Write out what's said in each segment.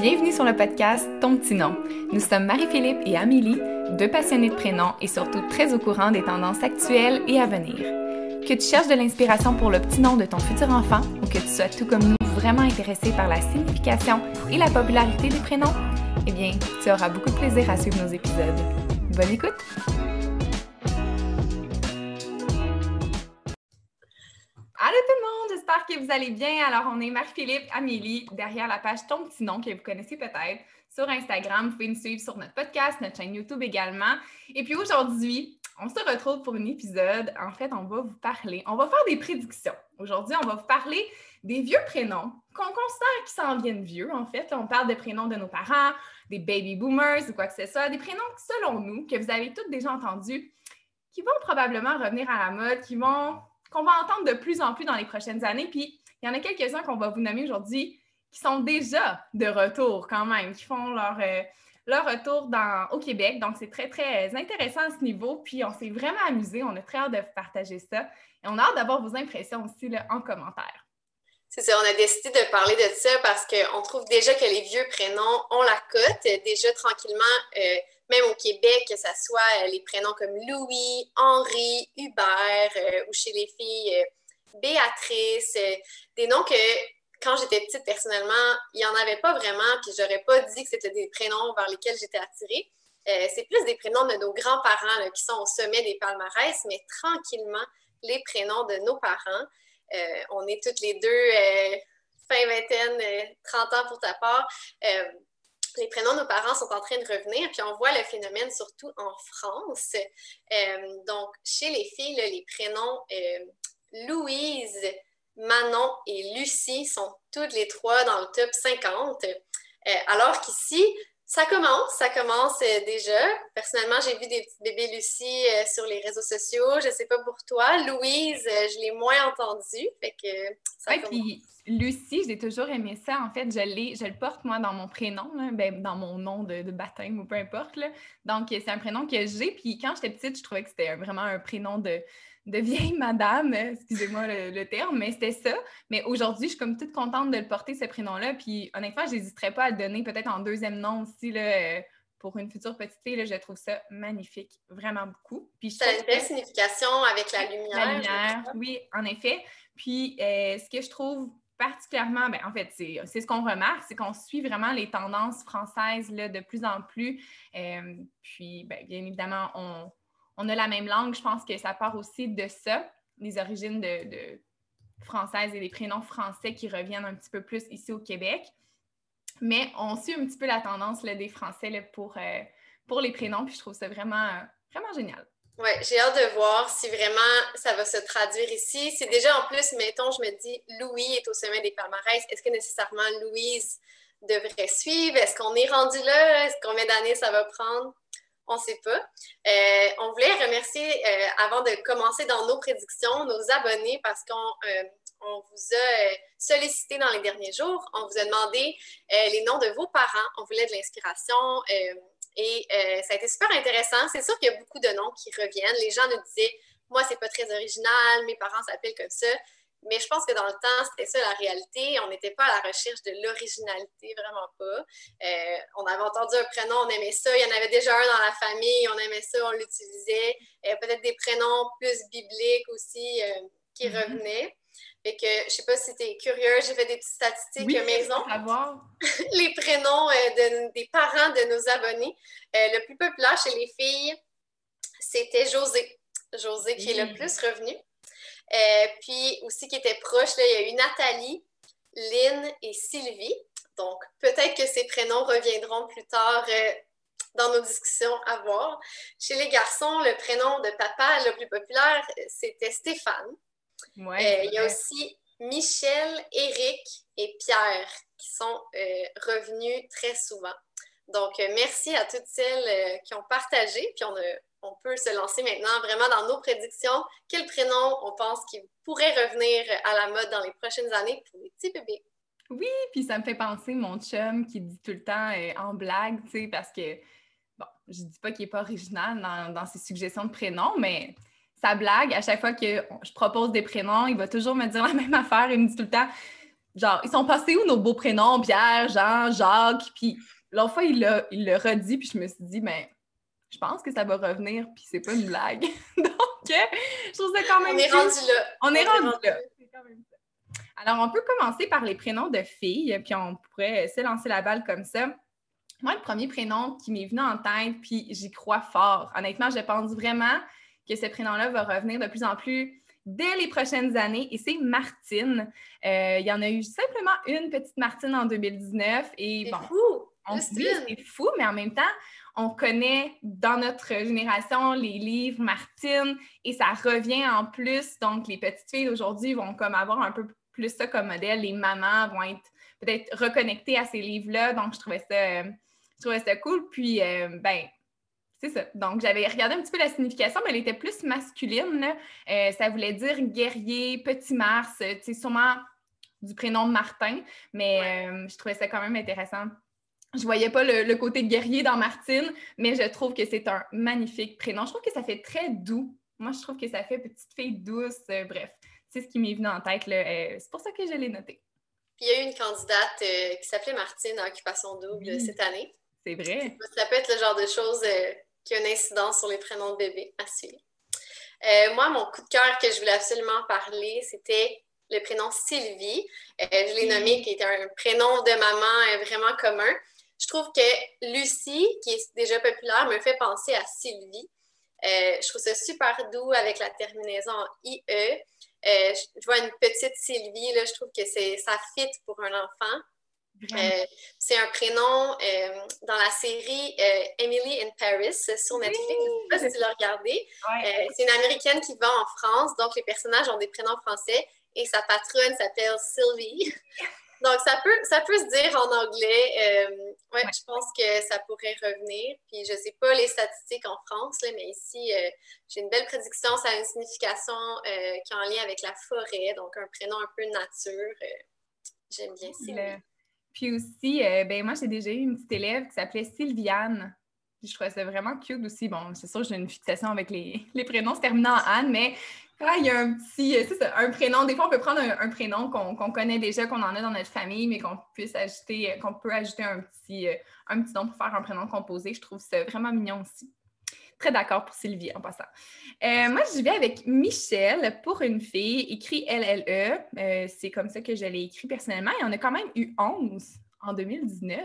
Bienvenue sur le podcast Ton petit nom. Nous sommes Marie-Philippe et Amélie, deux passionnés de prénoms et surtout très au courant des tendances actuelles et à venir. Que tu cherches de l'inspiration pour le petit nom de ton futur enfant ou que tu sois tout comme nous vraiment intéressé par la signification et la popularité des prénoms, eh bien, tu auras beaucoup de plaisir à suivre nos épisodes. Bonne écoute! Allô tout le monde, j'espère que vous allez bien. Alors, on est Marie-Philippe, Amélie, derrière la page Ton petit nom que vous connaissez peut-être sur Instagram. Vous pouvez nous suivre sur notre podcast, notre chaîne YouTube également. Et puis aujourd'hui, on se retrouve pour un épisode. En fait, on va vous parler, on va faire des prédictions. Aujourd'hui, on va vous parler des vieux prénoms qu'on considère qui s'en viennent vieux. En fait, on parle des prénoms de nos parents, des baby boomers ou quoi que ce soit, des prénoms selon nous que vous avez tous déjà entendus, qui vont probablement revenir à la mode, qui vont qu'on va entendre de plus en plus dans les prochaines années. Puis, il y en a quelques-uns qu'on va vous nommer aujourd'hui qui sont déjà de retour quand même, qui font leur, euh, leur retour dans, au Québec. Donc, c'est très, très intéressant à ce niveau. Puis, on s'est vraiment amusé. On a très hâte de partager ça. Et on a hâte d'avoir vos impressions aussi là, en commentaire. C'est ça, on a décidé de parler de ça parce qu'on trouve déjà que les vieux prénoms ont la cote. Déjà, tranquillement, euh, même au Québec, que ce soit euh, les prénoms comme Louis, Henri, Hubert, euh, ou chez les filles, euh, Béatrice, des noms que quand j'étais petite, personnellement, il n'y en avait pas vraiment, puis j'aurais pas dit que c'était des prénoms vers lesquels j'étais attirée. c'est plus des prénoms de nos grands-parents qui sont au sommet des palmarès, mais tranquillement, les prénoms de nos parents. on est toutes les deux fin vingtaine, 30 ans pour ta part les prénoms de nos parents sont en train de revenir, puis on voit le phénomène surtout en France. Euh, donc, chez les filles, les prénoms euh, Louise, Manon et Lucie sont toutes les trois dans le top 50. Euh, alors qu'ici, ça commence, ça commence déjà. Personnellement, j'ai vu des petites bébés Lucie sur les réseaux sociaux. Je ne sais pas pour toi. Louise, je l'ai moins entendue. Fait que ça Lucie, j'ai toujours aimé ça. En fait, je, je le porte moi dans mon prénom, ben, dans mon nom de, baptême ou peu importe. Donc, c'est un prénom que j'ai. Puis quand j'étais petite, je trouvais que c'était vraiment un prénom de, vieille madame, excusez-moi le, terme, mais c'était ça. Mais aujourd'hui, je suis comme toute contente de le porter, ce prénom-là. Puis honnêtement, je n'hésiterais pas à le donner peut-être en deuxième nom aussi. Là, pour une future petite fille, je trouve ça magnifique, vraiment beaucoup. Puis ça a une belle signification avec la lumière. La lumière, oui, en effet. Puis euh, ce que je trouve particulièrement, ben, en fait, c'est ce qu'on remarque, c'est qu'on suit vraiment les tendances françaises là, de plus en plus. Euh, puis, ben, bien évidemment, on, a la même langue. Je pense que ça part aussi de ça, les origines de, françaises et les prénoms français qui reviennent un petit peu plus ici au Québec. Mais on suit un petit peu la tendance des Français euh, pour les prénoms, puis je trouve ça vraiment, vraiment génial. Oui, j'ai hâte de voir si vraiment ça va se traduire ici. C'est déjà en plus, mettons, je me dis, Louis est au sommet des palmarès. Est-ce que nécessairement Louise devrait suivre? Est-ce qu'on est rendu là? Est-ce combien d'années ça va prendre? On ne sait pas. Euh, on voulait remercier, euh, avant de commencer dans nos prédictions, nos abonnés parce qu'on euh, vous a sollicité dans les derniers jours. On vous a demandé les noms de vos parents. On voulait de l'inspiration et ça a été super intéressant. C'est sûr qu'il y a beaucoup de noms qui reviennent. Les gens nous disaient, moi, c'est pas très original, mes parents s'appellent comme ça. Mais je pense que dans le temps, c'était ça la réalité. On n'était pas à la recherche de l'originalité, vraiment pas. Euh, on avait entendu un prénom, on aimait ça. Il y en avait déjà un dans la famille, on aimait ça, on l'utilisait. Euh, peut-être des prénoms plus bibliques aussi qui mm-hmm. revenaient. Fait que je sais pas si tu es curieux, j'ai fait des petites statistiques oui, maison. Savoir. les prénoms euh, des parents de nos abonnés. Euh, le plus populaire chez les filles, c'était José. José qui est le plus revenu. Euh, puis aussi qui était proche, là, il y a eu Nathalie, Lynn et Sylvie. Donc peut-être que ces prénoms reviendront plus tard dans nos discussions à voir. Chez les garçons, le prénom de papa le plus populaire, c'était Stéphane. Euh, il y a aussi Michel, Eric et Pierre qui sont euh, revenus très souvent. Donc, euh, merci à toutes celles qui ont partagé. Puis, on, on, peut se lancer maintenant vraiment dans nos prédictions. Quel prénom on pense qui pourrait revenir à la mode dans les prochaines années pour les petits bébés? Oui, puis ça me fait penser mon chum qui dit tout le temps en blague, tu sais, parce que, bon, je dis pas qu'il n'est pas original dans, ses suggestions de prénoms, mais sa blague, à chaque fois que je propose des prénoms, il va toujours me dire la même affaire. Il me dit tout le temps genre, ils sont passés où nos beaux prénoms, Pierre, Jean, Jacques, puis l'autre fois, il il redit, puis je me suis dit, mais ben, je pense que ça va revenir, puis c'est pas une blague. Donc, je trouve ça quand même. On est rendu là. On, est rendu, là. Alors, on peut commencer par les prénoms de filles, puis on pourrait se lancer la balle comme ça. Moi, le premier prénom qui m'est venu en tête, puis j'y crois fort. Honnêtement, je pense vraiment que ce prénom-là va revenir de plus en plus dès les prochaines années, et c'est Martine. Euh, il y en a eu simplement une petite Martine en 2019. Et bon, fou! On, c'est fou, mais en même temps, on connaît dans notre génération les livres Martine et ça revient en plus. Donc, les petites filles d'aujourd'hui vont comme avoir un peu plus ça comme modèle. Les mamans vont être peut-être reconnectées à ces livres-là. Donc, je trouvais ça, je trouvais ça cool. Puis, euh, ben, c'est ça. Donc, j'avais regardé un petit peu la signification, mais elle était plus masculine. Euh, ça voulait dire guerrier, petit Mars, c'est sûrement du prénom Martin, mais euh, je trouvais ça quand même intéressant. Je voyais pas le, côté guerrier dans Martine, mais je trouve que c'est un magnifique prénom. Je trouve que ça fait très doux. Moi, je trouve que ça fait petite fille douce. bref, c'est ce qui m'est venu en tête. c'est pour ça que je l'ai noté. Puis il y a eu une candidate euh, qui s'appelait Martine à Occupation Double cette année. C'est vrai. Ça peut être le genre de chose euh, qui a une incidence sur les prénoms de bébé à suivre. Euh, moi, mon coup de cœur que je voulais absolument parler, c'était le prénom Sylvie. je l'ai nommé, qui était un prénom de maman vraiment commun. Je trouve que Lucie, qui est déjà populaire, me fait penser à Sylvie. je trouve ça super doux avec la terminaison IE. Euh, je vois une petite Sylvie, là, je trouve que ça fit pour un enfant. Euh, c'est un prénom euh, dans la série Emily in Paris sur Netflix. je ne sais pas si tu l'as regardé. c'est une Américaine qui va en France, donc les personnages ont des prénoms français et sa patronne s'appelle Sylvie. Donc, ça peut, ça peut se dire en anglais. Euh, ouais, je pense que ça pourrait revenir. Puis, je ne sais pas les statistiques en France, là, mais ici, euh, j'ai une belle prédiction. Ça a une signification euh, qui est en lien avec la forêt, donc un prénom un peu nature. J'aime bien ça. Puis aussi, ben moi, j'ai déjà eu une petite élève qui s'appelait Sylviane. Je trouvais ça vraiment cute aussi. Bon, c'est sûr, j'ai une fixation avec les, les prénoms se terminant en Anne, mais ah, il y a un petit, euh, c'est ça, un prénom. Des fois, on peut prendre un, prénom qu'on connaît déjà, qu'on en a dans notre famille, mais qu'on puisse ajouter, euh, qu'on peut ajouter un petit, euh, un petit nom pour faire un prénom composé. Je trouve ça vraiment mignon aussi. Très d'accord pour Sylvie en passant. moi, je vais avec Michel pour une fille, écrit LLE. c'est comme ça que je l'ai écrit personnellement. Il y en a quand même eu 11 en 2019.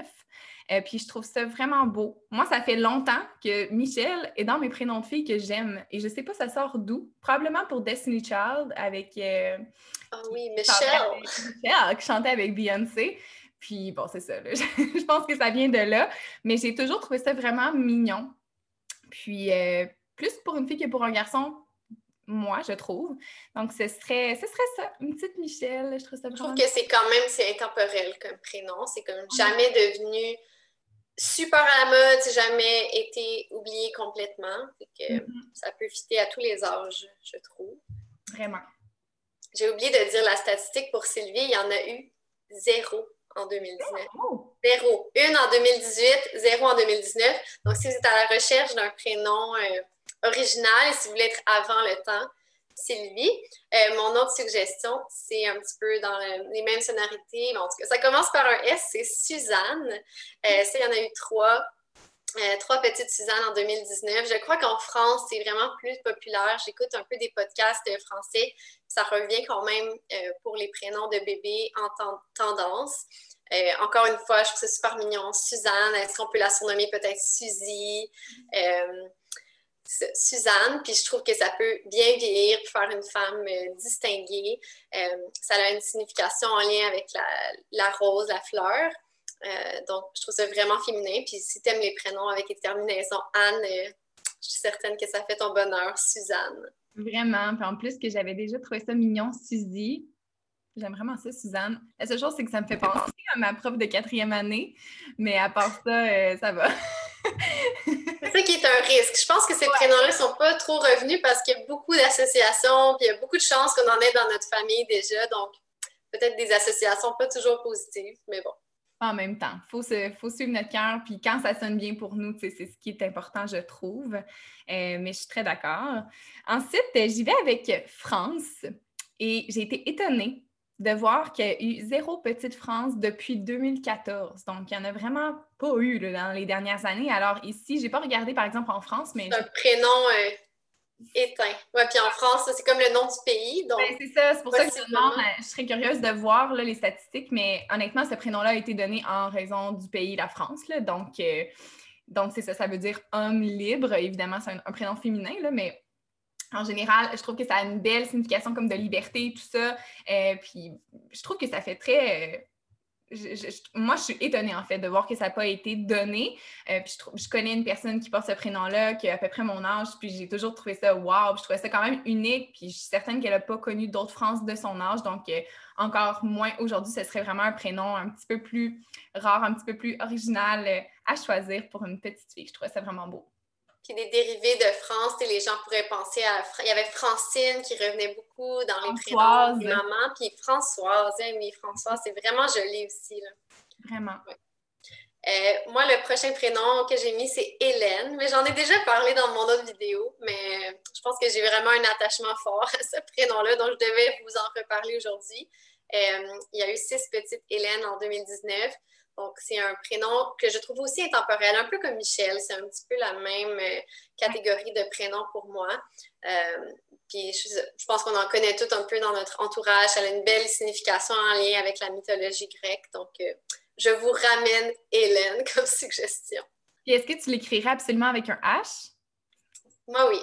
Euh, puis je trouve ça vraiment beau. Moi, ça fait longtemps que Michel est dans mes prénoms de filles que j'aime. Et je sais pas, ça sort d'où? Probablement pour Destiny Child avec. Euh, oh oui, Michelle. Michelle, qui chantait avec Beyoncé. Puis bon, c'est ça. je pense que ça vient de là. Mais j'ai toujours trouvé ça vraiment mignon. Puis euh, plus pour une fille que pour un garçon, moi, je trouve. Donc, ce serait, ce serait ça, une petite Michelle. Je trouve ça Je trouve que c'est quand même, c'est intemporel comme prénom. C'est comme jamais devenu super à la mode, c'est jamais été oublié complètement. que mm-hmm. Ça peut fitter à tous les âges, je trouve. Vraiment. J'ai oublié de dire la statistique pour Sylvie, il y en a eu zéro en 2019. Zéro. Une en 2018, zéro en 2019. Donc, si vous êtes à la recherche d'un prénom euh, original et si vous voulez être avant le temps, Sylvie. Euh, mon autre suggestion, c'est un petit peu dans les mêmes sonorités. en tout cas, ça commence par un S, c'est Suzanne. Euh, ça, il y en a eu trois. Euh, trois petites Suzanne en 2019. Je crois qu'en France, c'est vraiment plus populaire. J'écoute un peu des podcasts français. Ça revient quand même pour les prénoms de bébés en tendance. encore une fois, je trouve ça super mignon. Suzanne, est-ce qu'on peut la surnommer peut-être Suzy? Suzanne, puis je trouve que ça peut bien vieillir faire une femme euh, distinguée. Euh, ça a une signification en lien avec la, rose, la fleur. Euh, donc, je trouve ça vraiment féminin. Puis si tu aimes les prénoms avec les terminaisons Anne, je suis certaine que ça fait ton bonheur, Suzanne. Vraiment. Puis en plus que j'avais déjà trouvé ça mignon, Suzy. J'aime vraiment ça, Suzanne. La seule chose, c'est que ça me fait penser à ma prof de quatrième année. Mais à part ça, ça va. ça qui est un risque. Je pense que ces prénoms-là ne sont pas trop revenus parce qu'il y a beaucoup d'associations, puis il y a beaucoup de chances qu'on en ait dans notre famille déjà. Donc, peut-être des associations pas toujours positives, mais bon. En même temps, il faut, faut, suivre notre cœur, puis quand ça sonne bien pour nous, c'est ce qui est important, je trouve. Euh, mais je suis très d'accord. Ensuite, j'y vais avec France et j'ai été étonnée de voir qu'il y a eu zéro Petite France depuis 2014. Donc, il n'y en a vraiment pas eu dans les dernières années. Alors, ici, je n'ai pas regardé, par exemple, en France, mais... C'est un prénom euh, éteint. Oui, puis en France, c'est comme le nom du pays. Donc... Ben, c'est ça, c'est pour ça que je demande. Euh, je serais curieuse de voir les statistiques, mais honnêtement, ce prénom-là a été donné en raison du pays, la France. donc, euh, donc c'est ça, ça veut dire homme libre. Évidemment, c'est un, prénom féminin, là, mais en général, je trouve que ça a une belle signification comme de liberté, tout ça. Euh, puis je trouve que ça fait très. Euh, moi, je suis étonnée en fait de voir que ça n'a pas été donné. Euh, puis je, connais une personne qui porte ce prénom-là, qui a à peu près mon âge, puis j'ai toujours trouvé ça wow. je trouvais ça quand même unique. Puis je suis certaine qu'elle n'a pas connu d'autres France de son âge. Donc, encore moins aujourd'hui, ce serait vraiment un prénom un petit peu plus rare, un petit peu plus original à choisir pour une petite fille. Je trouvais ça vraiment beau puis des dérivés de France, les gens pourraient penser à... Il y avait Francine qui revenait beaucoup dans les prénoms de maman, puis Françoise, hein, oui, Françoise, c'est vraiment joli aussi. Là. Vraiment. Euh, moi, le prochain prénom que j'ai mis, c'est Hélène, mais j'en ai déjà parlé dans mon autre vidéo, mais je pense que j'ai vraiment un attachement fort à ce prénom-là, donc je devais vous en reparler aujourd'hui. Euh, il y a eu six petites Hélène en 2019. Donc, c'est un prénom que je trouve aussi intemporel, un peu comme Michel. C'est un petit peu la même euh, catégorie de prénom pour moi. Euh, puis, je, pense qu'on en connaît tout un peu dans notre entourage. Elle a une belle signification en lien avec la mythologie grecque. Donc, euh, je vous ramène Hélène comme suggestion. Et est-ce que tu l'écrirais absolument avec un H? Moi, oui.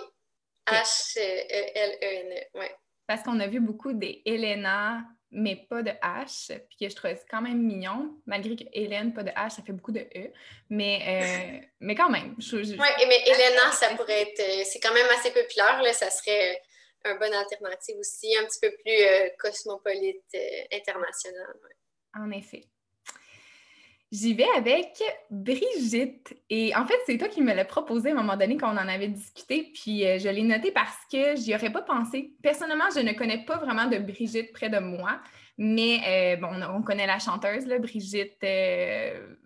H-E-L-E-N-E, oui. Parce qu'on a vu beaucoup des Helena mais pas de H, puis que je trouvais quand même mignon, malgré que Hélène, pas de H, ça fait beaucoup de E, mais, euh, mais quand même. Oui, mais Elena, ça pourrait être, euh, c'est quand même assez populaire, là, ça serait un bon alternative aussi, un petit peu plus euh, cosmopolite, international. En effet. J'y vais avec Brigitte. Et en fait, c'est toi qui me l'as proposé à un moment donné quand on en avait discuté. Puis euh, je l'ai noté parce que j'y aurais pas pensé. Personnellement, je ne connais pas vraiment de Brigitte près de moi. Mais euh, bon, on, connaît la chanteuse, là, Brigitte. Euh...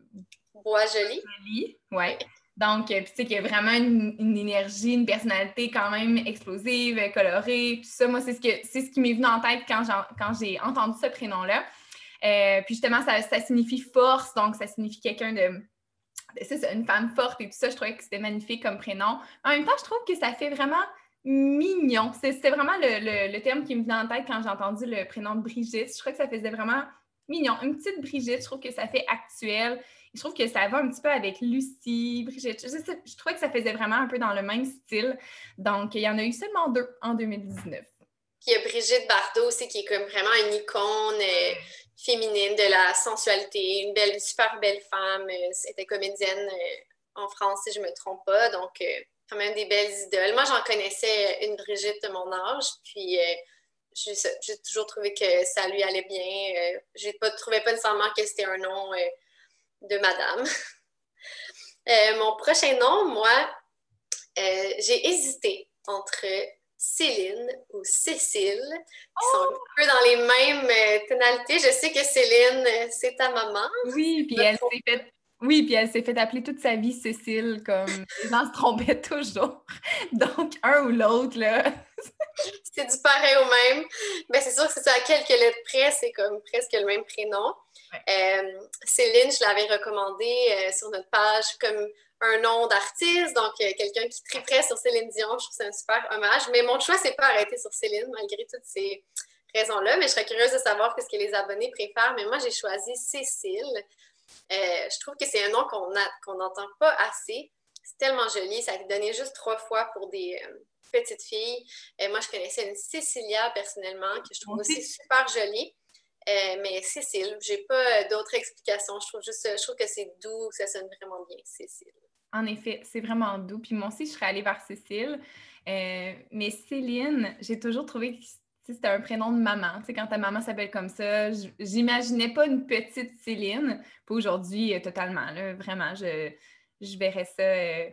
Bois-Jolie. Oui, ouais. Donc, tu sais qu'il y a vraiment une, énergie, une personnalité quand même explosive, colorée, tout ça. Moi, c'est ce, que, c'est ce qui m'est venu en tête quand j'ai entendu ce prénom-là. Euh, puis justement, ça, signifie force, donc ça signifie quelqu'un de. C'est une femme forte et tout ça. Je trouvais que c'était magnifique comme prénom. En même temps, je trouve que ça fait vraiment mignon. C'était vraiment le, terme qui me venait en tête quand j'ai entendu le prénom de Brigitte. Je crois que ça faisait vraiment mignon. Une petite Brigitte, je trouve que ça fait actuel. Je trouve que ça va un petit peu avec Lucie, Brigitte. Je, je trouvais que ça faisait vraiment un peu dans le même style. Donc, il y en a eu seulement deux en 2019. Puis il y a Brigitte Bardot aussi, qui est comme vraiment une icône. Euh, féminine, de la sensualité, une belle, super belle femme. Euh, était comédienne euh, en France, si je ne me trompe pas. Donc, euh, quand même des belles idoles. Moi, j'en connaissais une Brigitte de mon âge, puis j'ai toujours trouvé que ça lui allait bien. je ne trouvais pas nécessairement que c'était un nom de madame. mon prochain nom, moi, j'ai hésité entre Céline ou Cécile, qui sont un peu dans les mêmes euh, tonalités. Je sais que Céline, euh, c'est ta maman. Oui, puis elle s'est fait oui, puis elle s'est fait appeler toute sa vie Cécile, comme les gens se trompaient toujours. Donc, un ou l'autre, là. c'est du pareil au même. Mais c'est sûr que c'est à quelques lettres près, c'est comme presque le même prénom. Euh, Céline, je l'avais recommandé sur notre page comme un nom d'artiste, donc euh, quelqu'un qui triperait sur Céline Dion. Je trouve c'est un super hommage. Mais mon choix s'est pas arrêté sur Céline, malgré toutes ces raisons-là. Mais je serais curieuse de savoir ce que les abonnés préfèrent. Mais moi, j'ai choisi Cécile. Euh, je trouve que c'est un nom qu'on n'entend pas assez. C'est tellement joli. Ça a été donné juste trois fois pour des euh, petites filles. moi, je connaissais une Cécilia personnellement, que je trouve aussi super jolie. mais Cécile, j'ai pas d'autres explications. Je trouve juste, je trouve que c'est doux, que ça sonne vraiment bien, Cécile. En effet, c'est vraiment doux. Puis moi aussi, je serais allée vers Cécile. Euh, mais Céline, j'ai toujours trouvé que c'était un prénom de maman. Tu sais, quand ta maman s'appelle comme ça, j'imaginais pas une petite Céline. Puis aujourd'hui, euh, totalement, là, vraiment, je, je verrais ça. Euh,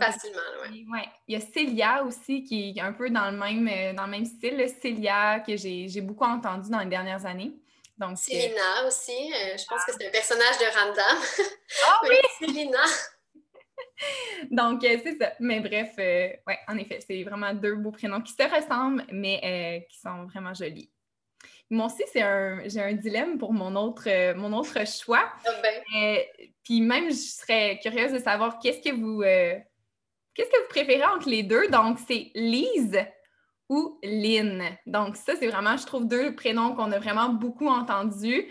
Facilement, oui. Ouais. Il y a Célia aussi qui est un peu dans le même, dans le même style. Célia, que j'ai beaucoup entendu dans les dernières années. Donc, Célina aussi. je pense que c'est un personnage de Random. Ah oui! Célina. Donc, euh, c'est ça. Mais bref, euh, ouais, en effet, c'est vraiment deux beaux prénoms qui se ressemblent, mais euh, qui sont vraiment jolis. Moi aussi, c'est un, j'ai un dilemme pour mon autre, euh, mon autre choix. Ah ben. Euh, puis même, je serais curieuse de savoir qu'est-ce que vous, euh, qu'est-ce que vous préférez entre les deux? Donc, c'est Lise ou Lynn. Donc, ça, c'est vraiment, je trouve, deux prénoms qu'on a vraiment beaucoup entendus.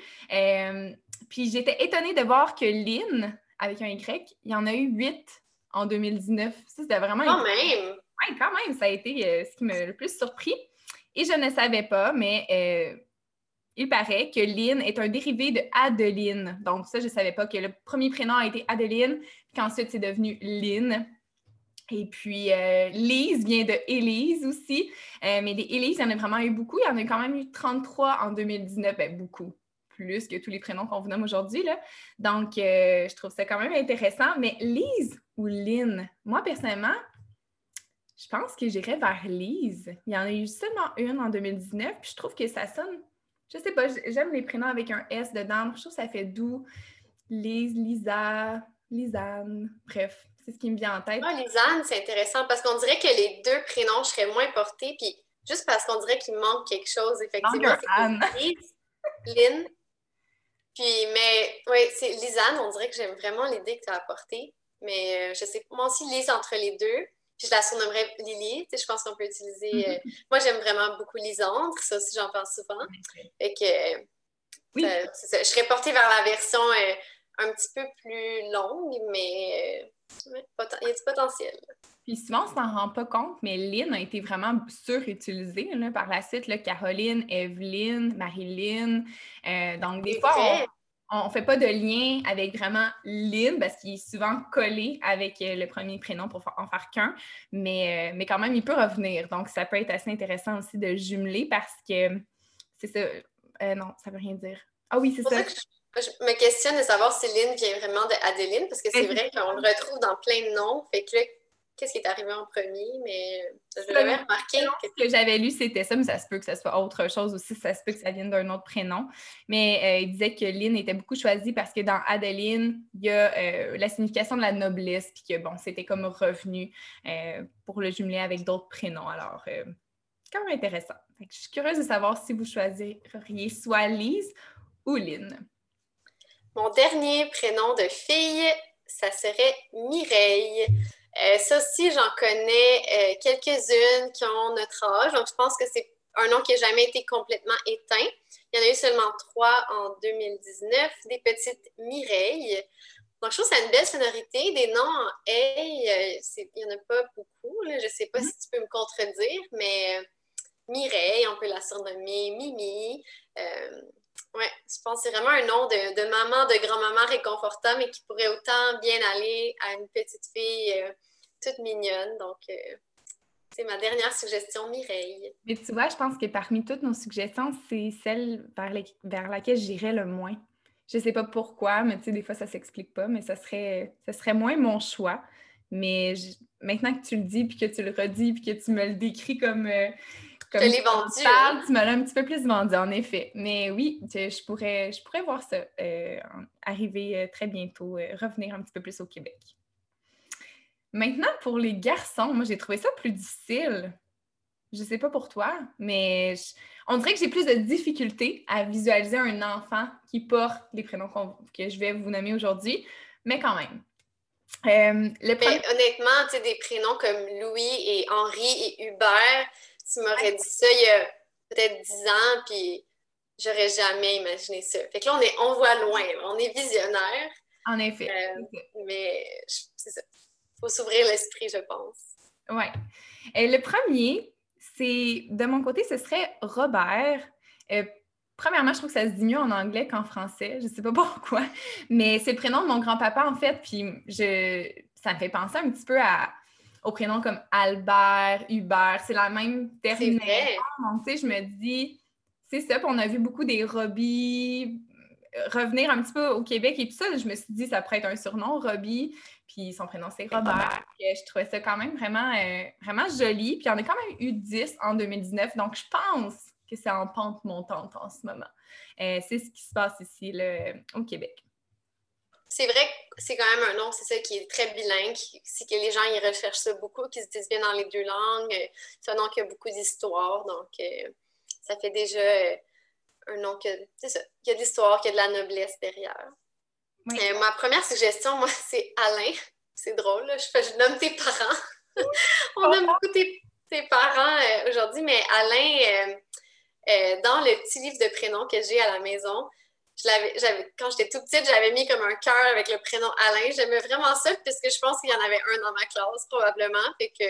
puis j'étais étonnée de voir que Lynn, avec un Y, il y en a eu huit en 2019. Ça, c'était vraiment... Quand même! Oui, quand même, ça a été ce qui m'a le plus surpris. Et je ne savais pas, mais euh, il paraît que Lynn est un dérivé de Adeline. Donc, ça, je ne savais pas que le premier prénom a été Adeline, puis qu'ensuite, c'est devenu Lynn. Et puis, euh, Lise vient de Élise aussi. Euh, mais des Élise, il y en a vraiment eu beaucoup. Il y en a quand même eu 33 en 2019. Ben, beaucoup. Plus que tous les prénoms qu'on vous nomme aujourd'hui. Donc, je trouve ça quand même intéressant. Mais Lise ou Lynn, moi, personnellement, je pense que j'irais vers Lise. Il y en a eu seulement une en 2019, puis je trouve que ça sonne. Je sais pas, j'aime les prénoms avec un S dedans. Je trouve que ça fait doux. Lise, Lisa, Lisanne. Bref, c'est ce qui me vient en tête. Ah, Lisanne, c'est intéressant parce qu'on dirait que les deux prénoms seraient moins portés, puis juste parce qu'on dirait qu'il manque quelque chose, effectivement. Lise, Lynn. Puis, mais, oui, c'est Lisanne, on dirait que j'aime vraiment l'idée que tu as apportée. Mais euh, je sais, moi aussi, Lise entre les deux. Puis je la surnommerais Lily. Tu sais, je pense qu'on peut utiliser. Euh, moi, j'aime vraiment beaucoup Lisandre. Ça aussi, j'en parle souvent. Fait que. Oui. je serais portée vers la version euh, un petit peu plus longue, mais euh, il y a du potentiel. Puis souvent, on ne s'en rend pas compte, mais Lynn a été vraiment surutilisée par la suite. Là, Caroline, Evelyne, Marilyn. donc, des fois, on ne fait pas de lien avec vraiment Lynn parce qu'il est souvent collé avec euh, le premier prénom pour en faire qu'un, mais, euh, mais quand même, il peut revenir. Donc, ça peut être assez intéressant aussi de jumeler parce que c'est ça. Euh, non, ça veut rien dire. Ah oui, c'est ça. je me questionne de savoir si Lynn vient vraiment d'Adeline parce que c'est vrai qu'on le retrouve dans plein de noms. Fait que qu'est-ce qui est arrivé en premier, mais je l'avais remarqué. Ce que j'avais lu, c'était ça, mais ça se peut que ce soit autre chose aussi, ça se peut que ça vienne d'un autre prénom. Mais euh, il disait que Lynn était beaucoup choisie parce que dans Adeline, il y a euh, la signification de la noblesse, puis que bon, c'était comme revenu euh, pour le jumeler avec d'autres prénoms. Alors, quand même intéressant. je suis curieuse de savoir si vous choisiriez soit Lise ou Lynn. Mon dernier prénom de fille, ça serait Mireille. Euh, ça aussi, j'en connais euh, quelques-unes qui ont notre âge. Donc, je pense que c'est un nom qui n'a jamais été complètement éteint. Il y en a eu seulement trois en 2019, des petites Mireilles. Donc, je trouve que ça a une belle sonorité. Des noms en Hey, euh, il n'y en a pas beaucoup. Je ne sais pas mm-hmm. si tu peux me contredire, mais Mireille, on peut la surnommer Mimi. Oui, je pense que c'est vraiment un nom de, maman, de grand-maman réconfortant, mais qui pourrait autant bien aller à une petite fille euh, toute mignonne. Donc, euh, c'est ma dernière suggestion, Mireille. Mais tu vois, je pense que parmi toutes nos suggestions, c'est celle vers, vers laquelle j'irais le moins. Je ne sais pas pourquoi, mais tu sais, des fois, ça ne s'explique pas, mais ça serait, ça serait moins mon choix. Mais maintenant que tu le dis, puis que tu le redis, puis que tu me le décris comme, euh, je l'ai vendu. Hein. tu me l'as un petit peu plus vendu, en effet. Mais oui, je pourrais, je pourrais voir ça euh, arriver euh, très bientôt, euh, revenir un petit peu plus au Québec. Maintenant, pour les garçons, moi, j'ai trouvé ça plus difficile. Je ne sais pas pour toi, mais on dirait que j'ai plus de difficultés à visualiser un enfant qui porte les prénoms que je vais vous nommer aujourd'hui, mais quand même. le mais honnêtement, tu des prénoms comme Louis et Henri et Hubert, tu m'aurais dit ça il y a peut-être 10 ans, puis j'aurais jamais imaginé ça. Fait que là, on, est, on voit loin, on est visionnaire. En effet. Euh, mais c'est ça. Il faut s'ouvrir l'esprit, je pense. Oui. le premier, c'est, de mon côté, ce serait Robert. Euh, premièrement, je trouve que ça se dit mieux en anglais qu'en français. Je ne sais pas pourquoi. Mais c'est le prénom de mon grand-papa, en fait. Puis je, ça me fait penser un petit peu à au prénom comme Albert, Hubert. C'est la même terminaison. Donc, tu sais, je me dis, c'est ça. Puis on a vu beaucoup des Robbie euh, revenir un petit peu au Québec et tout ça. Je me suis dit, ça pourrait être un surnom, Robbie. Puis son prénom, c'est Robert. je trouvais ça quand même vraiment, euh, vraiment joli. Puis on a quand même eu 10 en 2019. Donc, je pense que c'est en pente montante en ce moment. Euh, c'est ce qui se passe ici au Québec c'est vrai que c'est quand même un nom, c'est ça, qui est très bilingue. C'est que les gens y recherchent ça beaucoup, qu'ils se disent bien dans les deux langues. C'est un nom qui a beaucoup d'histoire, donc euh, ça fait déjà euh, un nom qui a, qui a de l'histoire, qui a de la noblesse derrière. Euh, ma première suggestion, moi, c'est Alain. C'est drôle, Je, je, nomme tes parents. On nomme beaucoup tes, parents aujourd'hui, mais Alain, dans le petit livre de prénoms que j'ai à la maison, j'avais, quand j'étais toute petite, j'avais mis comme un cœur avec le prénom Alain. J'aimais vraiment ça, puisque je pense qu'il y en avait un dans ma classe, probablement. Fait que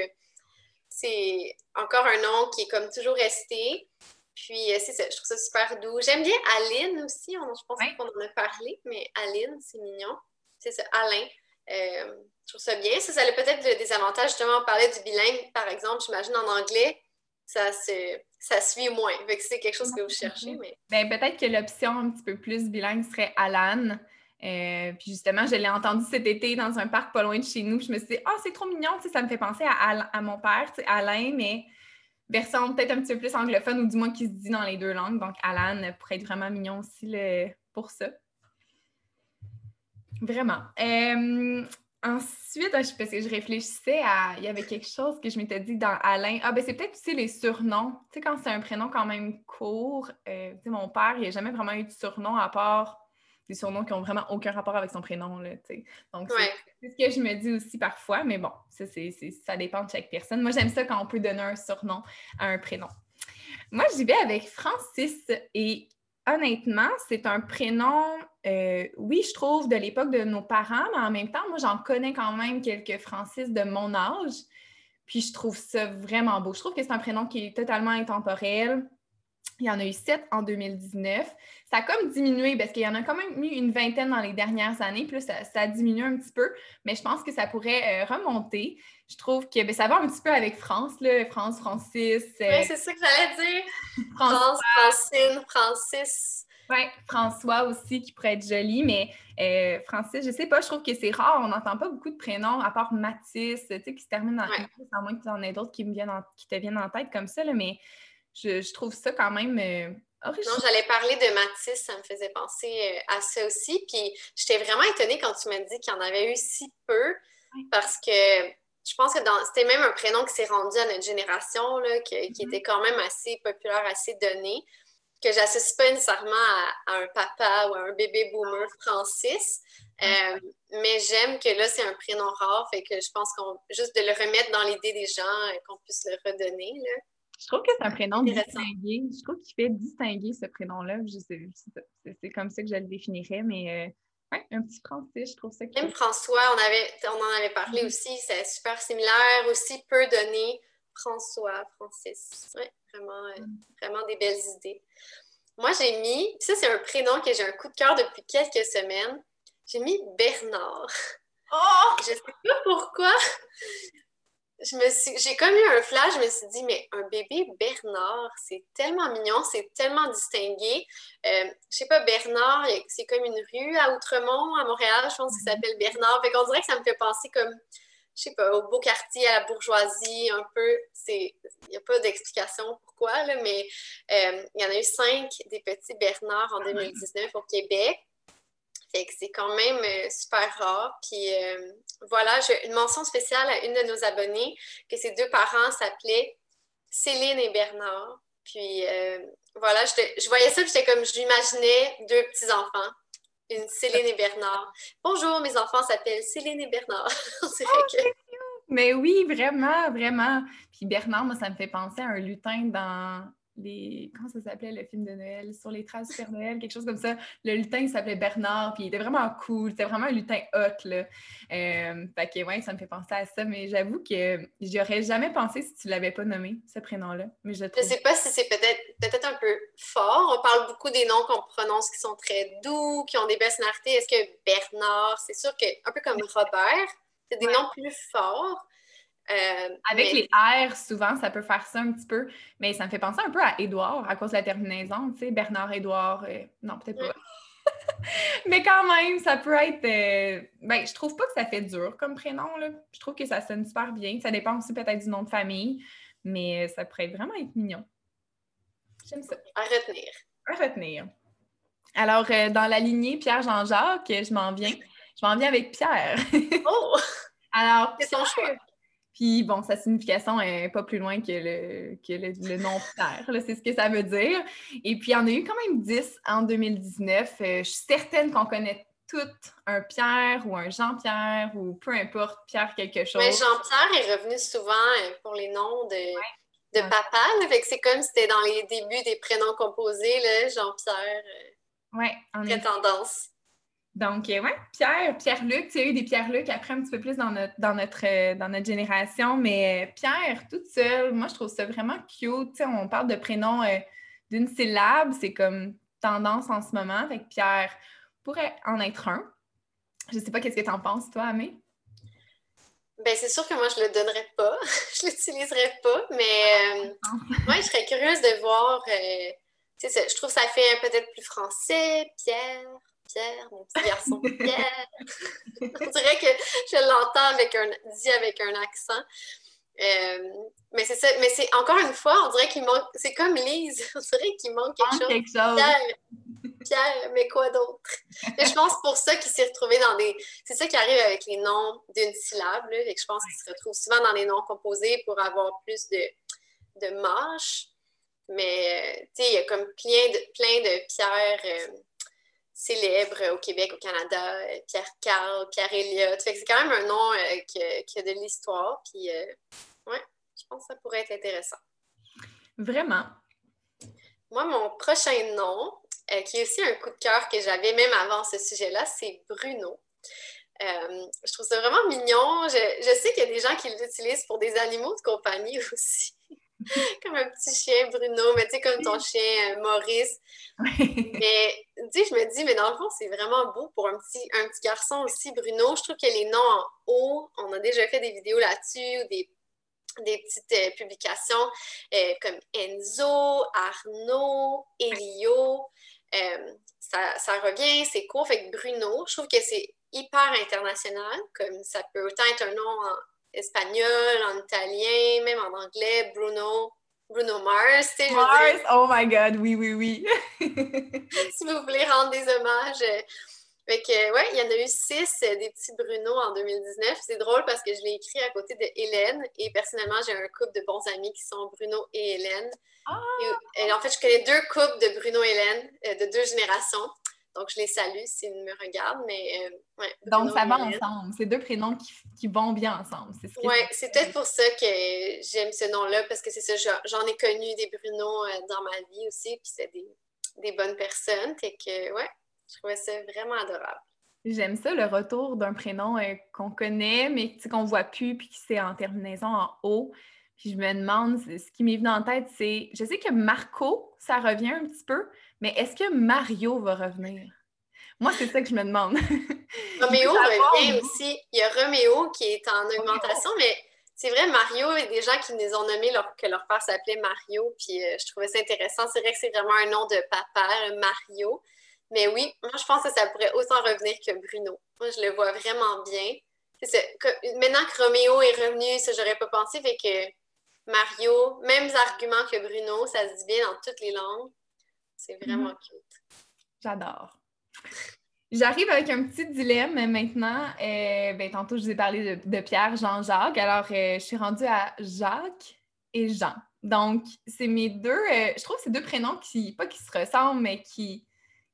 c'est encore un nom qui est comme toujours resté. Puis, euh, c'est ça, je trouve ça super doux. J'aime bien Aline aussi. On, je pense qu'on en a parlé, mais Aline, c'est mignon. C'est ça, Alain. Euh, je trouve ça bien. Ça, ça a peut-être des avantages. Justement, on parlait du bilingue, par exemple. J'imagine en anglais, ça se, ça suit moins. Fait que c'est quelque chose que vous cherchez. Mais... Ben, peut-être que l'option un petit peu plus bilingue serait Alan. Euh, puis justement, je l'ai entendu cet été dans un parc pas loin de chez nous. je me suis dit, ah, c'est trop mignon, ça me fait penser à, à mon père, Alain, mais version peut-être un petit peu plus anglophone ou du moins qui se dit dans les deux langues. Donc, Alan pourrait être vraiment mignon aussi pour ça. Vraiment. Euh, ensuite, parce que je réfléchissais à. Il y avait quelque chose que je m'étais dit dans Alain. Ah, ben c'est peut-être aussi les surnoms. Tu sais, quand c'est un prénom quand même court, euh, tu sais, mon père, il n'a jamais vraiment eu de surnom à part des surnoms qui n'ont vraiment aucun rapport avec son prénom. Là, Donc, c'est ce que je me dis aussi parfois, mais bon, ça, ça dépend de chaque personne. Moi, j'aime ça quand on peut donner un surnom à un prénom. Moi, j'y vais avec Francis et honnêtement, c'est un prénom, euh, oui, je trouve, de l'époque de nos parents, mais en même temps, moi, j'en connais quand même quelques Francis de mon âge. Puis je trouve ça vraiment beau. Je trouve que c'est un prénom qui est totalement intemporel. Il y en a eu sept en 2019. Ça a comme diminué parce qu'il y en a quand même eu une vingtaine dans les dernières années. Puis ça, a diminué un petit peu, mais je pense que ça pourrait euh, remonter. Je trouve que ben, ça va un petit peu avec France, là. France, Francis. Euh, oui, c'est ça que j'allais dire. France, Francine, Francis. Oui, François aussi qui pourrait être joli, mais euh, Francis, je sais pas, je trouve que c'est rare. On n'entend pas beaucoup de prénoms, à part Mathis, tu sais, qui se termine en ouais. à moins que tu en aies d'autres qui, me viennent qui te viennent en tête comme ça, là, mais je, trouve ça quand même euh, Non, j'allais parler de Mathis, ça me faisait penser euh, à ça aussi. Puis j'étais vraiment étonnée quand tu m'as dit qu'il y en avait eu si peu, parce que je pense que c'était même un prénom qui s'est rendu à notre génération, là, qui mm-hmm. était quand même assez populaire, assez donné, que j'associe pas nécessairement à, un papa ou à un bébé boomer Francis. Euh, mais j'aime que là, c'est un prénom rare, fait que je pense qu'on juste de le remettre dans l'idée des gens, qu'on puisse le redonner. Là. Je trouve que c'est un prénom distingué. Je trouve qu'il fait distinguer ce prénom-là. C'est comme ça que je le définirais, mais euh, un petit Francis, je trouve ça. Même François, on, avait, on en avait parlé mm-hmm. aussi, c'est super similaire, aussi peu donné. François, Francis. Oui, vraiment, euh, mm. vraiment des belles idées. Moi, j'ai mis, ça, c'est un prénom que j'ai un coup de cœur depuis quelques semaines. J'ai mis Bernard. Oh! Je sais pas pourquoi je me suis, j'ai comme eu un flash, je me suis dit, mais un bébé Bernard, c'est tellement mignon, c'est tellement distingué. Euh, je sais pas, Bernard, c'est comme une rue à Outremont, à Montréal, je pense qu'il mhm. s'appelle Bernard. Fait qu'on dirait que ça me fait penser comme, je sais pas, au beau quartier, à la bourgeoisie, un peu. Il n'y a pas d'explication pourquoi, là, mais euh, il y en a eu cinq des petits Bernards en 2019 ah au Québec. Fait que c'est quand même euh, super rare. Puis euh, voilà, j'ai une mention spéciale à une de nos abonnées, que ses deux parents s'appelaient Céline et Bernard. Puis euh, voilà, je voyais ça, j'étais comme, j'imaginais deux petits-enfants, une Céline et Bernard. Bonjour, mes enfants s'appellent Céline et Bernard. c'est oh, que... Mais oui, vraiment, vraiment. Puis Bernard, moi, ça me fait penser à un lutin dans les. Comment ça s'appelait le film de Noël? Sur les traces du Père Noël, quelque chose comme ça. Le lutin s'appelait Bernard, puis il était vraiment cool. C'était vraiment un lutin hot, là. Euh, fait que, ouais, ça me fait penser à ça. Mais j'avoue que j'y aurais jamais pensé si tu l'avais pas nommé, ce prénom-là. Mais je, trouve... sais pas si c'est peut-être peut-être un peu fort. On parle beaucoup des noms qu'on prononce qui sont très doux, qui ont des belles sonorités. Est-ce que Bernard, c'est sûr que, un peu comme Robert, c'est des noms plus forts. Euh, Avec les R, souvent, ça peut faire ça un petit peu, mais ça me fait penser un peu à Édouard à cause de la terminaison, tu sais, Bernard, Édouard, euh, non, peut-être pas. mais quand même, ça peut être. Euh, ben, je trouve pas que ça fait dur comme prénom, là. Je trouve que ça sonne super bien. Ça dépend aussi peut-être du nom de famille, mais ça pourrait vraiment être mignon. J'aime ça. À retenir. À retenir. Alors, dans la lignée Pierre-Jean-Jacques, je m'en viens. Je m'en viens avec Pierre. oh! Alors, c'est son choix. Puis bon, sa signification est pas plus loin que le, que le, nom Pierre, c'est ce que ça veut dire. Et puis, il y en a eu quand même 10 en 2019. Euh, je suis certaine qu'on connaît toutes un Pierre ou un Jean-Pierre ou peu importe, Pierre quelque chose. Mais Jean-Pierre est revenu souvent euh, pour les noms de, de papa. fait que c'est comme si c'était dans les débuts des prénoms composés, Jean-Pierre. Euh, oui, en Très tendance. Donc, euh, ouais, Pierre, Pierre-Luc, tu as eu des Pierre-Luc après un petit peu plus dans notre, dans notre, euh, dans notre génération, mais euh, Pierre, toute seule, moi, je trouve ça vraiment cute. Tu sais, on parle de prénoms d'une syllabe, c'est comme tendance en ce moment. Fait que Pierre pourrait en être un. Je sais pas qu'est-ce que tu en penses, toi, Amé? Ben, c'est sûr que moi, je le donnerais pas. je l'utiliserais pas, mais moi, je serais curieuse de voir. tu sais, je trouve que ça fait peut-être plus français, Pierre. Pierre, mon petit garçon Pierre. on dirait que je l'entends avec un, dit avec un accent. Euh, mais c'est ça, mais c'est encore une fois, on dirait qu'il manque, c'est comme Lise, on dirait qu'il manque quelque, chose. Pierre, Pierre, mais quoi d'autre? Mais je pense pour ça qu'il s'est retrouvé dans des. C'est ça qui arrive avec les noms d'une syllabe, là, et que je pense qu'il se retrouve souvent dans les noms composés pour avoir plus de, de. Mais, euh, tu sais, il y a comme plein de, plein de pierres. Euh, célèbres au Québec, au Canada, euh, Pierre Carl, Pierre Elliott. c'est quand même un nom euh, qui, a de l'histoire. Puis, euh, ouais, je pense que ça pourrait être intéressant. Vraiment. Moi, mon prochain nom, qui est aussi un coup de cœur que j'avais même avant ce sujet-là, c'est Bruno. je trouve ça vraiment mignon. Je, je sais qu'il y a des gens qui l'utilisent pour des animaux de compagnie aussi. comme un petit chien Bruno, mais tu sais, comme ton chien euh, Maurice. mais tu sais, je me dis, mais dans le fond, c'est vraiment beau pour un petit, un petit garçon aussi, Bruno. Je trouve que les noms en haut, on a déjà fait des vidéos là-dessus, des, des petites euh, publications euh, comme Enzo, Arnaud, Elio. ça, ça, revient, c'est court. Fait que Bruno, je trouve que c'est hyper international, comme ça peut autant être un nom en espagnol, en italien, même en anglais, Bruno, Bruno Mars. Mars, oh my God, oui, oui, oui. si vous voulez rendre des hommages. Euh, fait que, ouais, il y en a eu six euh, des petits Bruno en 2019. C'est drôle parce que je l'ai écrit à côté de Hélène et personnellement, j'ai un couple de bons amis qui sont Bruno et Hélène. Ah! Et, en fait, je connais deux couples de Bruno et Hélène euh, de deux générations. Donc, je les salue s'ils me regardent. Mais, euh, Donc, ça va ensemble. C'est deux prénoms qui, vont bien ensemble. Oui, c'est peut-être pour ça que j'aime ce nom-là, parce que c'est ça, j'en ai connu des Bruno euh, dans ma vie aussi, puis c'est des, bonnes personnes. et que, ouais, je trouvais ça vraiment adorable. J'aime ça, le retour d'un prénom euh, qu'on connaît, mais qu'on ne voit plus, puis qui c'est en terminaison en haut. Puis je me demande, ce qui m'est venu en tête, c'est, je sais que Marco, ça revient un petit peu, mais est-ce que Mario va revenir? Moi, c'est ça que je me demande. Roméo revient aussi. Il y a Roméo qui est en augmentation, mais c'est vrai, Mario, il y a des gens qui nous ont nommé que leur père s'appelait Mario, puis euh, je trouvais ça intéressant. C'est vrai que c'est vraiment un nom de papa, Mario. Mais oui, moi, je pense que ça pourrait autant revenir que Bruno. Moi, je le vois vraiment bien. maintenant que Roméo est revenu, ça, j'aurais pas pensé, fait que Mario, mêmes arguments que Bruno, ça se dit bien dans toutes les langues. C'est vraiment mhm. cute. J'adore. J'arrive avec un petit dilemme maintenant. Euh, ben, tantôt, je vous ai parlé de, Pierre, Jean-Jacques. Alors, euh, je suis rendue à Jacques et Jean. Donc, c'est mes deux, euh, je trouve c'est deux prénoms qui, pas qui se ressemblent, mais qui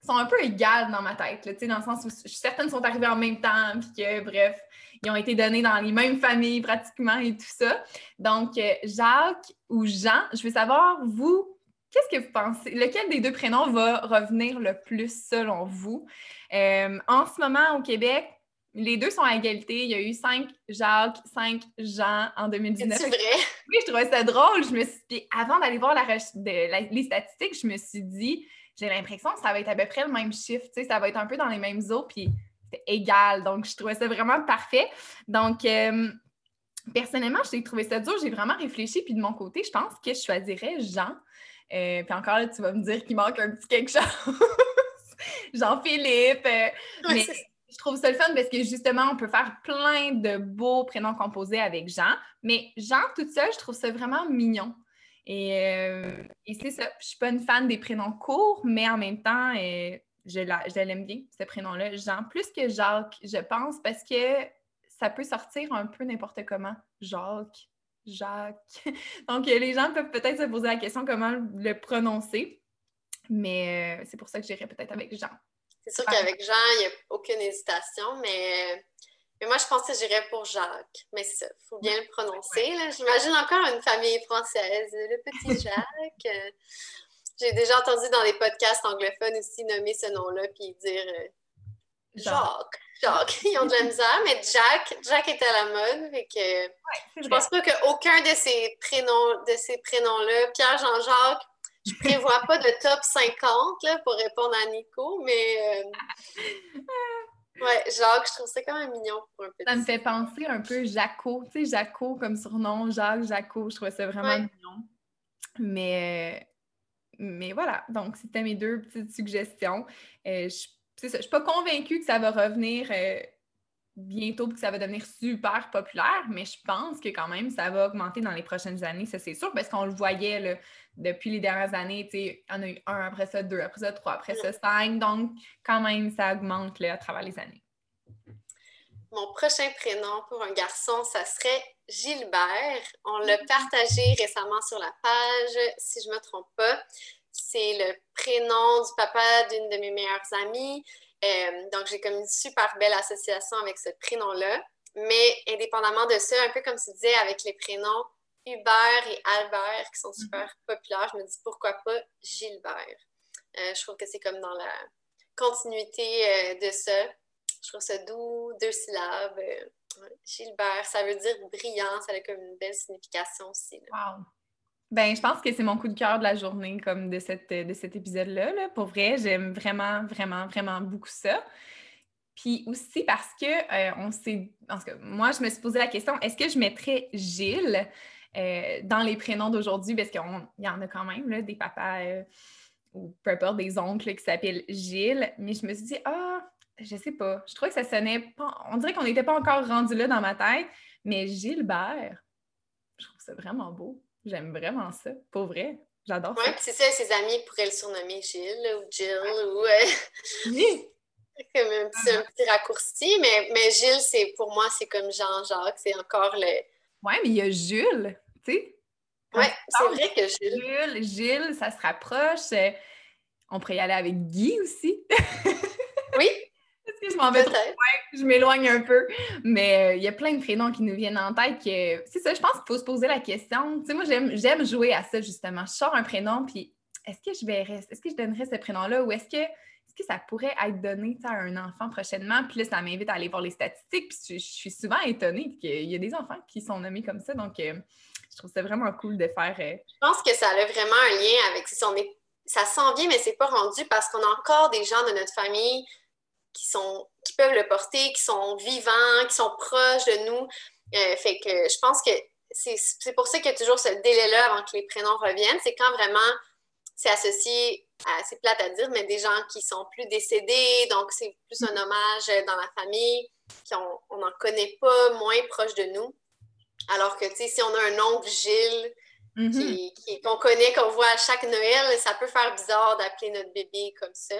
sont un peu égales dans ma tête. Là, dans le sens où certaines sont arrivées en même temps, puis que, bref, ils ont été donnés dans les mêmes familles pratiquement et tout ça. Donc, Jacques ou Jean, je veux savoir, vous, Qu'est-ce que vous pensez? Lequel des deux prénoms va revenir le plus selon vous? Euh, en ce moment, au Québec, les deux sont à égalité. Il y a eu cinq Jacques, cinq Jean en 2019. C'est vrai? Oui, je trouvais ça drôle. Je me suis... avant d'aller voir la... les statistiques, je me suis dit, j'ai l'impression que ça va être à peu près le même chiffre. Ça va être un peu dans les mêmes eaux, puis c'est égal. Donc, je trouvais ça vraiment parfait. Donc, euh, personnellement, j'ai trouvé ça dur. J'ai vraiment réfléchi. Puis de mon côté, je pense que je choisirais Jean. Euh, puis encore, là, tu vas me dire qu'il manque un petit quelque chose. Jean-Philippe. Euh, mais je trouve ça le fun parce que justement, on peut faire plein de beaux prénoms composés avec Jean. Mais Jean, toute seule, je trouve ça vraiment mignon. Et, euh, c'est ça. Je suis pas une fan des prénoms courts, mais en même temps, je l'aime bien, ce prénom-là. Jean, plus que Jacques, je pense, parce que ça peut sortir un peu n'importe comment. Jacques, Jacques. Donc, les gens peuvent peut-être se poser la question comment le prononcer, mais c'est pour ça que j'irais peut-être avec Jean. C'est sûr qu'avec Jean, il n'y a aucune hésitation, mais mais moi, je pense que j'irais pour Jacques. Mais c'est ça, il faut bien le prononcer. J'imagine encore une famille française, le petit Jacques. Euh, j'ai déjà entendu dans des podcasts anglophones aussi nommer ce nom-là, puis dire euh, Jacques. Jacques. Ils ont de la misère, mais Jack, Jack est à la mode. Fait que, je pense pas qu'aucun de ces prénoms, de ces prénoms-là, Pierre, Jean-Jacques, je prévois pas de top 50 là, pour répondre à Nico, mais euh, Ouais, Jacques, je trouve ça quand même mignon pour un petit. Ça me fait penser un peu Jaco, tu sais, Jaco comme surnom, Jacques, Jaco, je trouvais ça vraiment mignon. Mais, mais voilà, donc c'était mes deux petites suggestions. Euh, je ne suis pas convaincue que ça va revenir euh, bientôt que ça va devenir super populaire, mais je pense que quand même ça va augmenter dans les prochaines années, ça c'est sûr, parce qu'on le voyait là, depuis les dernières années, tu sais, on a eu un, après ça deux, après ça trois, après ça cinq, donc quand même ça augmente là, à travers les années. Mon prochain prénom pour un garçon, ça serait Gilbert. On l'a partagé récemment sur la page, si je ne me trompe pas. C'est le prénom du papa d'une de mes meilleures amies. Euh, donc, j'ai comme une super belle association avec ce prénom-là. Mais indépendamment de ça, un peu comme tu disais avec les prénoms Hubert et Albert qui sont super mhm. populaires, je me dis pourquoi pas Gilbert. Euh, je trouve que c'est comme dans la continuité euh, de ça. Je trouve ça doux, deux syllabes. Gilbert, ça veut dire brillant, ça a comme une belle signification aussi. Wow! Ben, je pense que c'est mon coup de cœur de la journée, comme de, cette, de cet épisode-là. Là. Pour vrai, j'aime vraiment, vraiment, vraiment beaucoup ça. Puis aussi parce que euh, on s'est. En tout moi, je me suis posé la question est-ce que je mettrais Gilles euh, dans les prénoms d'aujourd'hui? Parce qu'il y en a quand même, là, des papas euh, ou peu importe, des oncles qui s'appellent Gilles. Mais je me suis dit ah, je sais pas. Je trouvais que ça sonnait pas. On dirait qu'on n'était pas encore rendu là dans ma tête. Mais Gilbert, je trouve ça vraiment beau. J'aime vraiment ça, pour vrai. J'adore ça. Oui, c'est ça, ses amis pourraient le surnommer Gilles ou Jill ou. Euh, oui! comme un petit, raccourci, mais, mais Gilles, c'est pour moi, c'est comme Jean-Jacques, c'est encore le. Oui, mais il y a Jules, tu sais. Oui, c'est vrai que Gilles. Jules, Gilles, ça se rapproche. Euh, on pourrait y aller avec Guy aussi. oui, je m'en vais je m'éloigne un peu. Mais euh, il y a plein de prénoms qui nous viennent en tête que c'est ça, je pense qu'il faut se poser la question. Tu sais, moi, j'aime jouer à ça, justement. Je sors un prénom, puis est-ce que je verrais, est-ce que je donnerais ce prénom-là ou est-ce que, est que ça pourrait être donné à un enfant prochainement? Puis là, ça m'invite à aller voir les statistiques. Puis je, suis souvent étonnée qu'il y a des enfants qui sont nommés comme ça. Donc, euh, je trouve ça vraiment cool de faire. Euh, je pense que ça a vraiment un lien avec si on est ça s'en vient, mais c'est pas rendu parce qu'on a encore des gens de notre famille qui, sont, qui peuvent le porter, qui sont vivants, qui sont proches de nous. Euh, fait que je pense que c'est pour ça qu'il y a toujours ce délai-là avant que les prénoms reviennent. C'est quand vraiment c'est associé à, c'est plate à dire, mais des gens qui sont plus décédés, donc c'est plus un hommage dans la famille, qu'on n'en connaît pas, moins proche de nous. Alors que, tu sais, si on a un oncle Gilles, mm-hmm. qu'on connaît, qu'on voit à chaque Noël, ça peut faire bizarre d'appeler notre bébé comme ça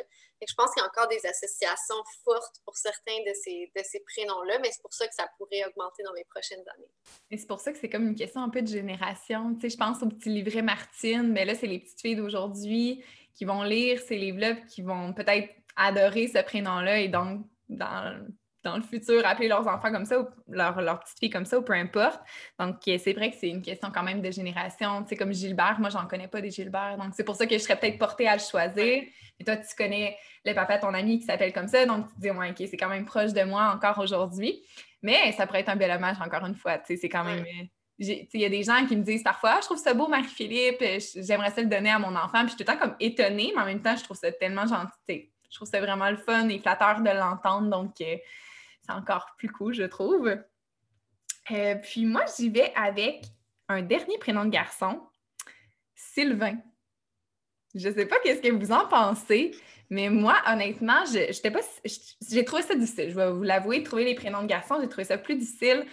je pense qu'il y a encore des associations fortes pour certains de ces, de ces prénoms-là, mais c'est pour ça que ça pourrait augmenter dans les prochaines années. Et c'est pour ça que c'est comme une question un peu de génération. Tu sais, je pense au petit livret Martine, mais là, c'est les petites filles d'aujourd'hui qui vont lire ces livres-là qui vont peut-être adorer ce prénom-là et donc, dans, dans le futur, appeler leurs enfants comme ça ou leurs leur petites filles comme ça ou peu importe. Donc, euh, c'est vrai que c'est une question quand même de génération. Tu sais, comme Gilbert, moi, j'en connais pas des Gilbert. Donc, c'est pour ça que je serais peut-être portée à le choisir. Et toi, tu connais le papa de ton ami qui s'appelle comme ça. Donc, tu te dis, ouais, OK, c'est quand même proche de moi encore aujourd'hui. Mais ça pourrait être un bel hommage, encore une fois. Tu sais, c'est quand même. Euh, il y a des gens qui me disent parfois, ah, je trouve ça beau, Marie-Philippe, j'aimerais ça le donner à mon enfant. Puis je suis tout le temps comme étonnée, mais en même temps, je trouve ça tellement gentil. Je trouve ça vraiment le fun et flatteur de l'entendre. Donc, euh, encore plus cool, je trouve. Euh, puis moi, j'y vais avec un dernier prénom de garçon, Sylvain. Je sais pas qu'est-ce que vous en pensez, mais moi, honnêtement, je, pas, j'ai trouvé ça difficile. Je vais vous l'avouer, trouver les prénoms de garçon, j'ai trouvé ça plus difficile.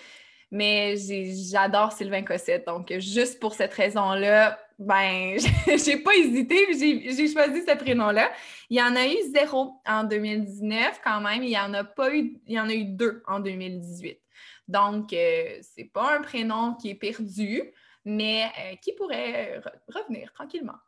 Mais j'adore Sylvain Cossette. Donc, juste pour cette raison-là, ben, j'ai pas hésité, j'ai choisi ce prénom-là. Il y en a eu zéro en 2019 quand même. Il y en a pas eu, il y en a eu deux en 2018. Donc, euh, c'est pas un prénom qui est perdu, mais euh, qui pourrait revenir tranquillement.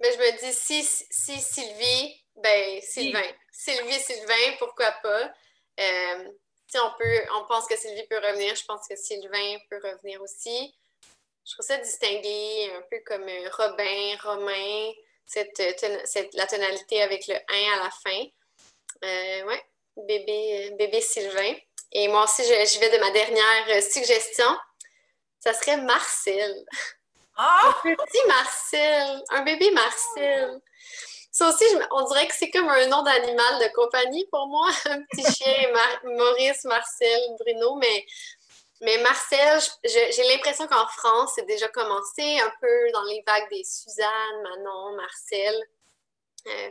Mais je me dis, si, si Sylvie, ben Sylvain. Sylvie, Sylvain, pourquoi pas? Euh, si on peut, on pense que Sylvie peut revenir, je pense que Sylvain peut revenir aussi. Je trouve ça distingué, un peu comme euh, Robin, Romain, cette, la tonalité avec le 1 à la fin. Euh, ouais, bébé, bébé Sylvain. Et moi aussi, je, vais de ma dernière suggestion. Ça serait Marcel. Ah! Un petit Marcel, un bébé Marcel. Ça aussi, on dirait que c'est comme un nom d'animal de compagnie pour moi. Un petit chien, Maurice, Marcel, Bruno, mais, mais Marcel, j'ai l'impression qu'en France, c'est déjà commencé un peu dans les vagues des Suzanne, Manon, Marcel. Euh,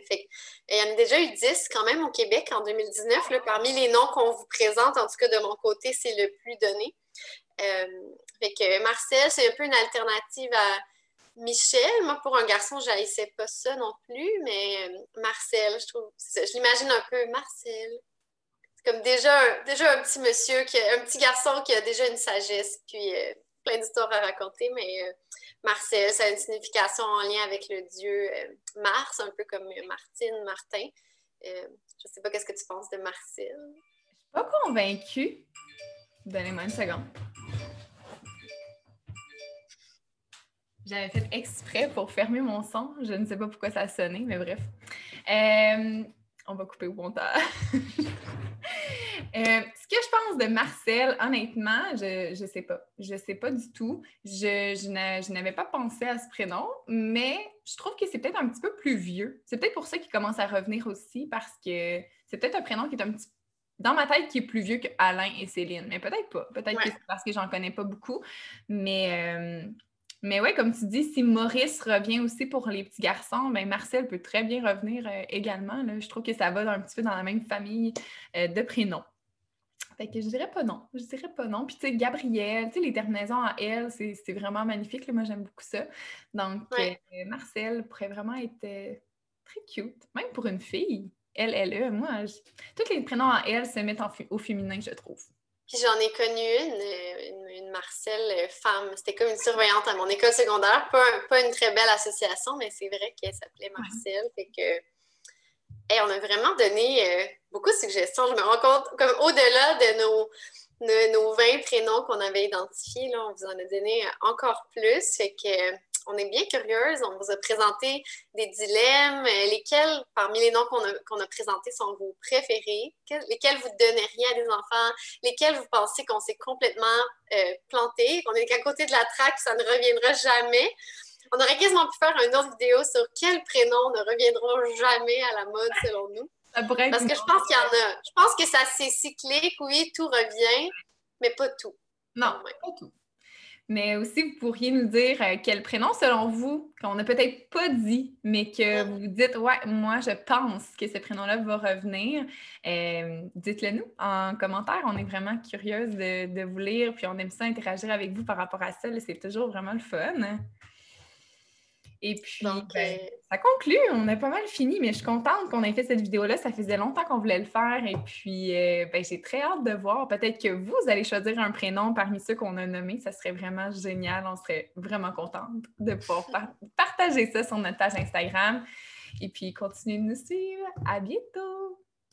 il y en a déjà eu 10 quand même au Québec en 2019. Là, parmi les noms qu'on vous présente, en tout cas de mon côté, c'est le plus donné. Euh, Marcel, c'est un peu une alternative à Michel, moi, pour un garçon, je n'haïssais pas ça non plus, mais euh, Marcel, je trouve, je l'imagine un peu Marcel. Comme déjà, déjà un petit monsieur, un petit garçon qui a déjà une sagesse, puis euh, plein d'histoires à raconter, mais euh, Marcel, ça a une signification en lien avec le dieu Mars, un peu comme Martine, Martin. je ne sais pas qu'est-ce que tu penses de Marcel. Je suis pas convaincue. Donnez-moi une seconde. J'avais fait exprès pour fermer mon son. Je ne sais pas pourquoi ça a sonné, mais bref. Euh, on va couper au montage. Euh, ce que je pense de Marcel, honnêtement, je ne sais pas. Je ne sais pas du tout. Je, je n'avais pas pensé à ce prénom, mais je trouve que c'est peut-être un petit peu plus vieux. C'est peut-être pour ça qu'il commence à revenir aussi, parce que c'est peut-être un prénom qui est un petit dans ma tête qui est plus vieux que Alain et Céline, mais peut-être pas. Peut-être que c'est parce que j'en connais pas beaucoup. Mais euh, mais oui, comme tu dis, si Maurice revient aussi pour les petits garçons, ben Marcel peut très bien revenir euh, également. Je trouve que ça va un petit peu dans la même famille euh, de prénoms. Fait que je dirais pas non. Je dirais pas non. Puis tu sais, Gabrielle, tu sais, les terminaisons à elle, c'est vraiment magnifique. Moi, j'aime beaucoup ça. Donc, euh, Marcel pourrait vraiment être très cute, même pour une fille. Elle, elle, elle, moi, tous les prénoms à elle se mettent au féminin, je trouve. Puis j'en ai connu une, une, Marcel euh, femme. C'était comme une surveillante à mon école secondaire. Pas, une très belle association, mais c'est vrai qu'elle s'appelait Marcel. Fait que. On a vraiment donné euh, beaucoup de suggestions. Je me rends compte, comme au-delà de nos, de nos 20 prénoms qu'on avait identifiés, là, on vous en a donné encore plus. Fait que on est bien curieuse. On vous a présenté des dilemmes. Euh, lesquels, parmi les noms qu'on a, a, présentés, sont vos préférés? lesquels vous donneriez à des enfants? Lesquels vous pensez qu'on s'est complètement euh, planté, qu'on est qu'à côté de la traque, ça ne reviendra jamais? On aurait quasiment pu faire une autre vidéo sur quels prénoms ne reviendront jamais à la mode selon nous. Parce que je pense qu'il y en a. Je pense que ça c'est cyclique, oui, tout revient, mais pas tout. Non, pas tout. Mais aussi, vous pourriez nous dire euh, quel prénom, selon vous, qu'on n'a peut-être pas dit, mais que vous dites, ouais, moi, je pense que ce prénom-là va revenir. Euh, dites-le nous en commentaire. On est vraiment curieuse de, vous lire, puis on aime ça interagir avec vous par rapport à ça. C'est toujours vraiment le fun. Et puis, ben, euh, ça conclut. On a pas mal fini, mais je suis contente qu'on ait fait cette vidéo-là. Ça faisait longtemps qu'on voulait le faire. Et puis, euh, ben, j'ai très hâte de voir. Peut-être que vous allez choisir un prénom parmi ceux qu'on a nommés. Ça serait vraiment génial. On serait vraiment contente de pouvoir partager ça sur notre page Instagram. Et puis, continuez de nous suivre. À bientôt!